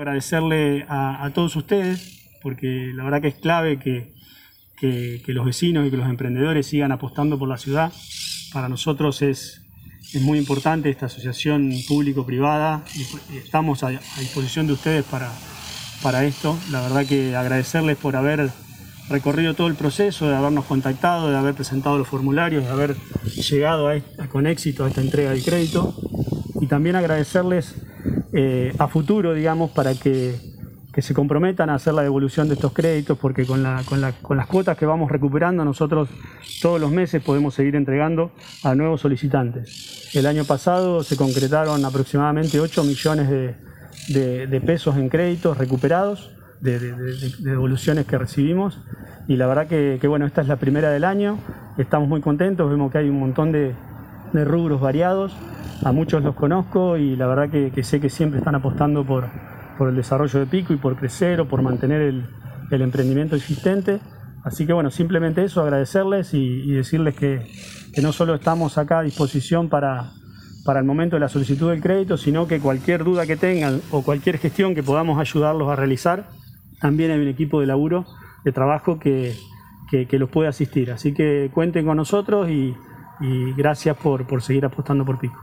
Agradecerle a, todos ustedes, porque la verdad que es clave que, que, los vecinos y que los emprendedores sigan apostando por la ciudad. Para nosotros es, es muy importante esta asociación público-privada y estamos a, disposición de ustedes para, para esto. La verdad que agradecerles por haber recorrido todo el proceso, de habernos contactado, de haber presentado los formularios, de haber llegado con éxito a esta entrega del crédito y también agradecerles eh, a futuro, digamos, para que, que se comprometan a hacer la devolución de estos créditos, porque con, con con las cuotas que vamos recuperando nosotros todos los meses podemos seguir entregando a nuevos solicitantes. El año pasado se concretaron aproximadamente 8 millones de, de- pesos en créditos recuperados, de devoluciones que recibimos, y la verdad que, que, bueno, esta es la primera del año, estamos muy contentos, vemos que hay un montón de, de rubros variados, a muchos los conozco y la verdad que, sé que siempre están apostando por, el desarrollo de Pico y por crecer o por mantener el, emprendimiento existente. Así que bueno, simplemente eso, agradecerles y, decirles que, no solo estamos acá a disposición para, el momento de la solicitud del crédito, sino que cualquier duda que tengan o cualquier gestión que podamos ayudarlos a realizar, también hay un equipo de laburo, de trabajo que, los puede asistir. Así que cuenten con nosotros y, gracias por seguir apostando por Pico.